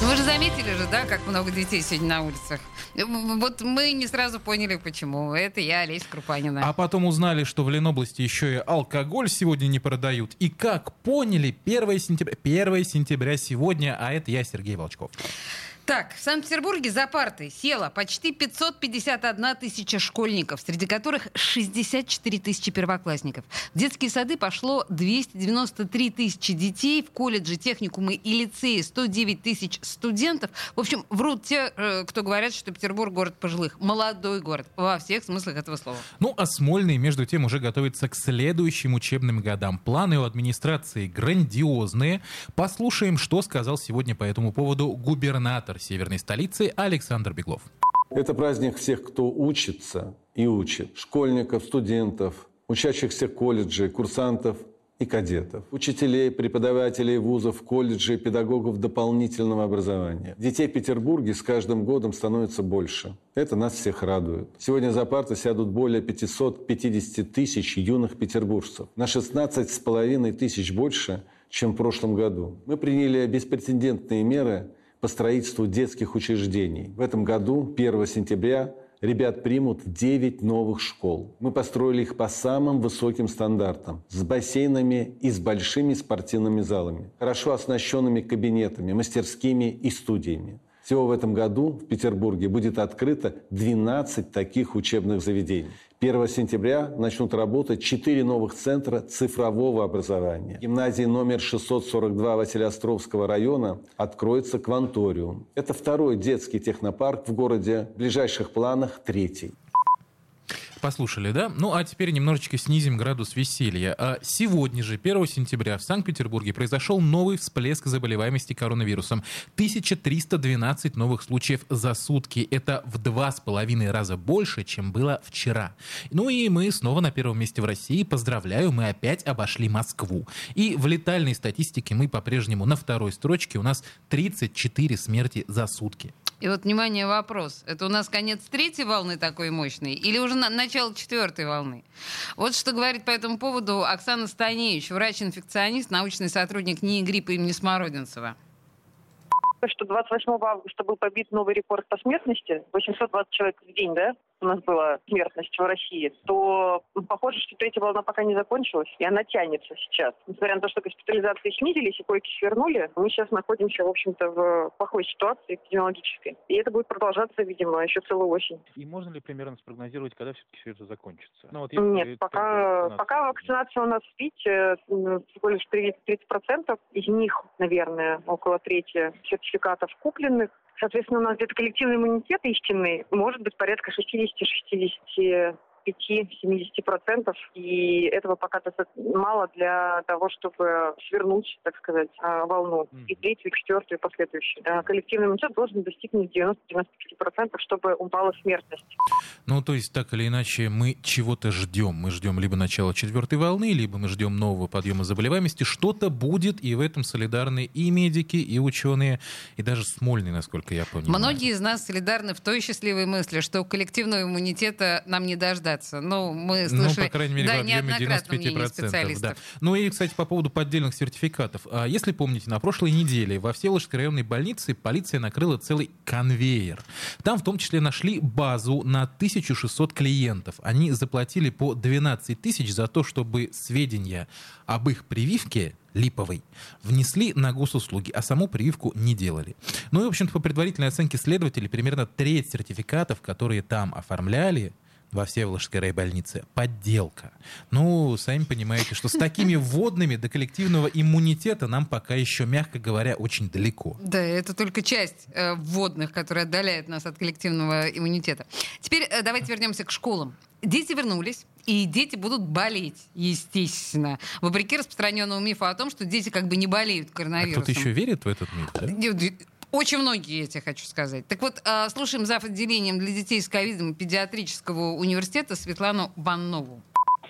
Ну, вы же заметили же, да, как много детей сегодня на улицах? Вот мы не сразу поняли, почему. Это я, Олеся Крупанина. А потом узнали, что в Ленобласти еще и алкоголь сегодня не продают. И как поняли, 1 сентября, 1 сентября сегодня, а это я, Сергей Волчков. Так, в Санкт-Петербурге за парты села почти 551 тысяча школьников, среди которых 64 тысячи первоклассников. В детские сады пошло 293 тысячи детей, в колледжи, техникумы и лицеи 109 тысяч студентов. В общем, врут те, э, кто говорят, что Петербург город пожилых. Молодой город во всех смыслах этого слова. Ну, а Смольный, между тем, уже готовится к следующим учебным годам. Планы у администрации грандиозные. Послушаем, что сказал сегодня по этому поводу губернатор северной столицы Александр Беглов. Это праздник всех, кто учится и учит. Школьников, студентов, учащихся колледжей, курсантов и кадетов, учителей, преподавателей вузов, колледжей, педагогов дополнительного образования. Детей в Петербурге с каждым годом становится больше. Это нас всех радует. Сегодня за парты сядут более 550 тысяч юных петербуржцев. На 16,5 тысяч больше, чем в прошлом году. Мы приняли беспрецедентные меры по строительству детских учреждений. В этом году, 1 сентября, ребят примут 9 новых школ. Мы построили их по самым высоким стандартам, с бассейнами и с большими спортивными залами, хорошо оснащенными кабинетами, мастерскими и студиями. Всего в этом году в Петербурге будет открыто 12 таких учебных заведений. 1 сентября начнут работать 4 новых центра цифрового образования. Гимназии номер 642 Василиостровского района откроется Кванториум. Это второй детский технопарк в городе. В ближайших планах третий. Послушали, да? Ну, а теперь немножечко снизим градус веселья. А сегодня же, 1 сентября, в Санкт-Петербурге произошел новый всплеск заболеваемости коронавирусом. 1312 новых случаев за сутки. Это в два с половиной раза больше, чем было вчера. Ну и мы снова на первом месте в России. Поздравляю, мы опять обошли Москву. И в летальной статистике мы по-прежнему на второй строчке. У нас 34 смерти за сутки. И вот, внимание, вопрос. Это у нас конец третьей волны такой мощной или уже на начало четвертой волны? Вот что говорит по этому поводу Оксана Станевич, врач-инфекционист, научный сотрудник НИИ гриппа имени Смородинцева что 28 августа был побит новый рекорд по смертности, 820 человек в день, да, у нас была смертность в России, то похоже, что третья волна пока не закончилась, и она тянется сейчас. Несмотря на то, что госпитализации снизились и койки свернули, мы сейчас находимся, в общем-то, в плохой ситуации эпидемиологической. И это будет продолжаться, видимо, еще целую осень. И можно ли примерно спрогнозировать, когда все-таки все это закончится? Ну, вот Нет, пока, пока вакцинация у нас, видите, всего лишь 30%. Из них, наверное, около трети сертификатов купленных. Соответственно, у нас где-то коллективный иммунитет истинный может быть порядка 60-60 5-70%, и этого пока мало для того, чтобы свернуть, так сказать, а, волну. И третью, и четвертую, и последующую. Коллективный иммунитет должен достигнуть 90-95%, чтобы упала смертность. Ну, то есть, так или иначе, мы чего-то ждем. Мы ждем либо начала четвертой волны, либо мы ждем нового подъема заболеваемости. Что-то будет, и в этом солидарны и медики, и ученые, и даже Смольный, насколько я понимаю. Многие из нас солидарны в той счастливой мысли, что коллективного иммунитета нам не дождаться бояться. Ну, мы слышали, ну, по крайней мере, да, в объеме 95%. Да. Ну и, кстати, по поводу поддельных сертификатов. А Если помните, на прошлой неделе во Всеволожской районной больнице полиция накрыла целый конвейер. Там в том числе нашли базу на 1600 клиентов. Они заплатили по 12 тысяч за то, чтобы сведения об их прививке липовой, внесли на госуслуги, а саму прививку не делали. Ну и, в общем-то, по предварительной оценке следователей, примерно треть сертификатов, которые там оформляли, во Всеволожской райбольнице подделка. Ну, сами понимаете, что с такими вводными до коллективного иммунитета нам пока еще, мягко говоря, очень далеко. Да, это только часть э, вводных, которая отдаляет нас от коллективного иммунитета. Теперь э, давайте вернемся к школам. Дети вернулись, и дети будут болеть, естественно. Вопреки распространенному мифу о том, что дети как бы не болеют коронавирусом. А кто-то еще верит в этот миф, да? Очень многие, я тебе хочу сказать. Так вот, а, слушаем зав. отделением для детей с ковидом педиатрического университета Светлану Баннову.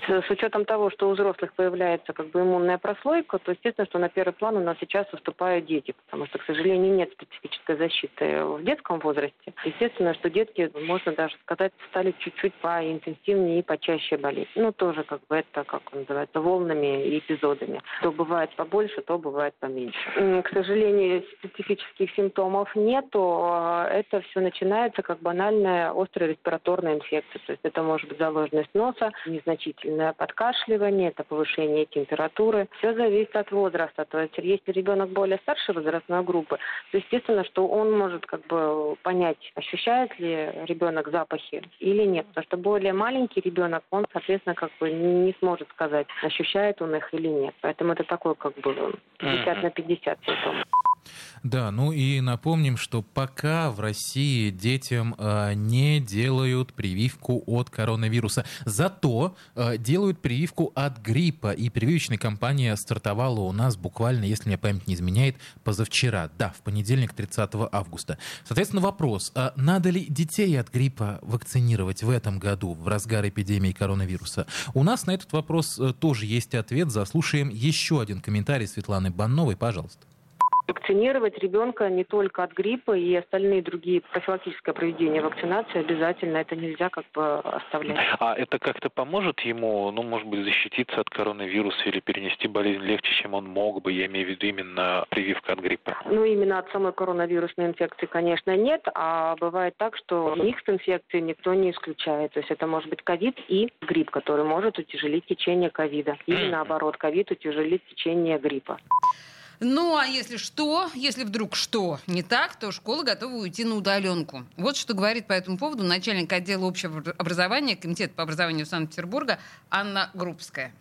С учетом того, что у взрослых появляется как бы иммунная прослойка, то естественно, что на первый план у нас сейчас выступают дети, потому что, к сожалению, нет специфической защиты в детском возрасте. Естественно, что детки, можно даже сказать, стали чуть-чуть поинтенсивнее и почаще болеть. Ну, тоже как бы это, как называется, волнами и эпизодами. То бывает побольше, то бывает поменьше. К сожалению, специфических симптомов нету. Это все начинается как банальная острая респираторная инфекция. То есть это может быть заложенность носа, незначительное подкашливание, это повышение температуры. Все зависит от возраста. То есть если ребенок более старшей возрастной группы, то естественно, что он может как бы понять, ощущает ли ребенок запахи или нет. Потому что более маленький ребенок, он, соответственно, как бы не сможет сказать, ощущает он их или нет. Поэтому это такой как бы 50 на 50 симптом. Да, ну и напомним, что пока в России детям э, не делают прививку от коронавируса. Зато э, делают прививку от гриппа. И прививочная кампания стартовала у нас буквально, если мне память не изменяет, позавчера. Да, в понедельник, 30 августа. Соответственно, вопрос, а надо ли детей от гриппа вакцинировать в этом году, в разгар эпидемии коронавируса? У нас на этот вопрос э, тоже есть ответ. Заслушаем еще один комментарий Светланы Банновой. Пожалуйста вакцинировать ребенка не только от гриппа и остальные другие профилактическое проведение вакцинации обязательно. Это нельзя как бы оставлять. А это как-то поможет ему, ну, может быть, защититься от коронавируса или перенести болезнь легче, чем он мог бы? Я имею в виду именно прививка от гриппа. Ну, именно от самой коронавирусной инфекции, конечно, нет. А бывает так, что их с инфекцией никто не исключает. То есть это может быть ковид и грипп, который может утяжелить течение ковида. Или наоборот, ковид утяжелит течение гриппа. Ну, а если что, если вдруг что не так, то школа готова уйти на удаленку. Вот что говорит по этому поводу начальник отдела общего образования Комитета по образованию Санкт-Петербурга Анна Группская.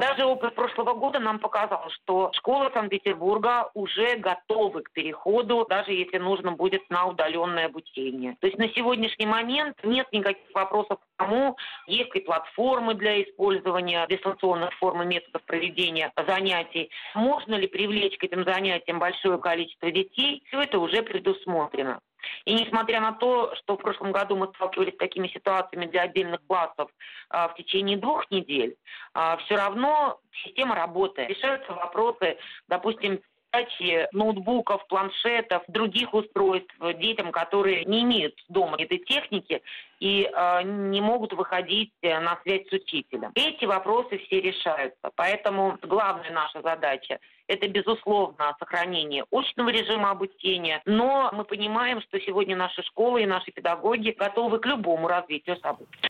Даже опыт прошлого года нам показал, что школы Санкт-Петербурга уже готовы к переходу, даже если нужно будет на удаленное обучение. То есть на сегодняшний момент нет никаких вопросов к тому, есть ли платформы для использования дистанционных форм и методов проведения занятий, можно ли привлечь к этим занятиям большое количество детей, все это уже предусмотрено. И несмотря на то, что в прошлом году мы сталкивались с такими ситуациями для отдельных классов а, в течение двух недель, а, все равно система работает. Решаются вопросы, допустим, передачи ноутбуков, планшетов, других устройств детям, которые не имеют дома этой техники и э, не могут выходить на связь с учителем. Эти вопросы все решаются. Поэтому главная наша задача – это, безусловно, сохранение очного режима обучения. Но мы понимаем, что сегодня наши школы и наши педагоги готовы к любому развитию событий.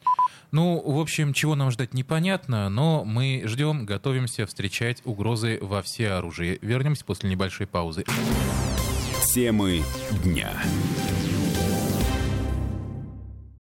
Ну, в общем, чего нам ждать непонятно, но мы ждем, готовимся встречать угрозы во все оружие. Вернемся после небольшой паузы. Темы дня.